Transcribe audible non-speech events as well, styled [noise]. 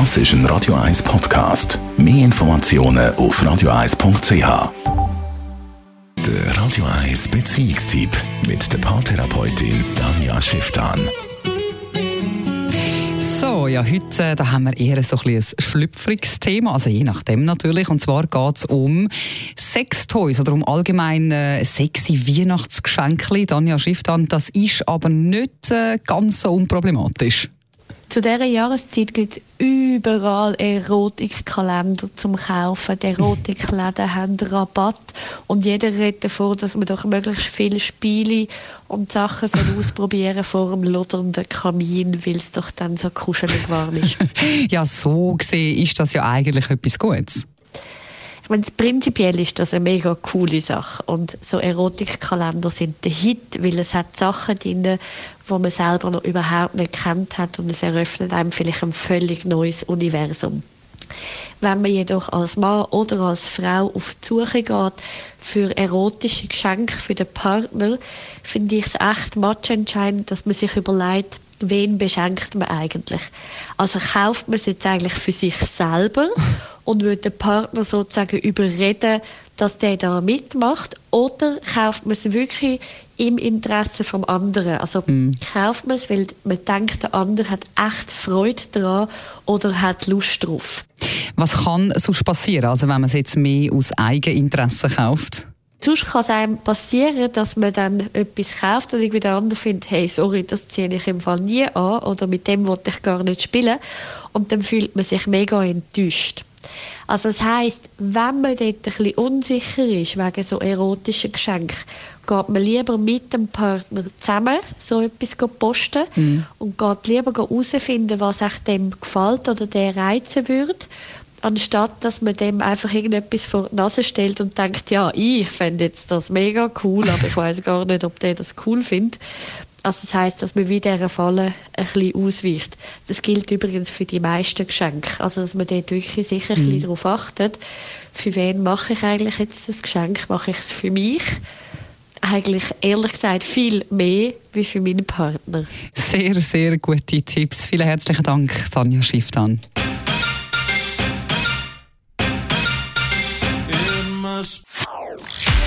Das ist ein Radio 1 Podcast. Mehr Informationen auf radio1.ch. Der Radio 1 Beziehungstyp mit der Paartherapeutin Danja Schifftan. So, ja, heute äh, da haben wir eher so ein, ein schlüpfriges Thema, also je nachdem natürlich. Und zwar geht es um Sextoys oder um allgemein äh, sexy Weihnachtsgeschenke. Danja Schifftan, das ist aber nicht äh, ganz so unproblematisch. Zu dieser Jahreszeit gibt es überall Erotikkalender zum Kaufen. Die Erotikläden [laughs] haben Rabatt und jeder redet davon, dass man doch möglichst viele Spiele und Sachen soll [laughs] ausprobieren vor dem lodernden Kamin, weil es doch dann so kuschelig warm ist. [laughs] ja, so gesehen ist das ja eigentlich etwas Gutes. Ich meine, prinzipiell ist das eine mega coole Sache. Und so Erotikkalender sind der Hit, weil es hat Sachen drin, die man selber noch überhaupt nicht kennt hat und es eröffnet einem vielleicht ein völlig neues Universum. Wenn man jedoch als Mann oder als Frau auf die Suche geht für erotische Geschenke für den Partner, finde ich es echt matchentscheidend, dass man sich überlegt, wen beschenkt man eigentlich? Also kauft man es jetzt eigentlich für sich selber [laughs] und würde den Partner sozusagen überreden, dass der da mitmacht? Oder kauft man es wirklich im Interesse vom anderen? Also mm. kauft man es, weil man denkt, der andere hat echt Freude daran oder hat Lust drauf. Was kann sonst passieren, also wenn man es jetzt mehr aus Eigeninteresse kauft? Sonst kann es einem passieren, dass man dann etwas kauft und irgendwie der andere findet, hey, sorry, das ziehe ich im Fall nie an oder mit dem wollte ich gar nicht spielen. Und dann fühlt man sich mega enttäuscht. Also das heisst, wenn man dort ein bisschen unsicher ist wegen so erotischen Geschenken, geht man lieber mit dem Partner zusammen so etwas posten mm. und geht lieber herausfinden, was euch dem gefällt oder der reizen würde, anstatt dass man dem einfach irgendetwas vor die Nase stellt und denkt, ja, ich fände jetzt das mega cool, aber ich weiß gar nicht, ob der das cool findet. Also das heißt, dass man wieder dieser Falle ein bisschen ausweicht. Das gilt übrigens für die meisten Geschenke. Also dass man dort wirklich sicher ein bisschen mhm. darauf achtet, für wen mache ich eigentlich jetzt das Geschenk? Mache ich es für mich? Eigentlich ehrlich gesagt viel mehr wie für meinen Partner. Sehr, sehr gute Tipps. Vielen herzlichen Dank, Tanja Schifftan.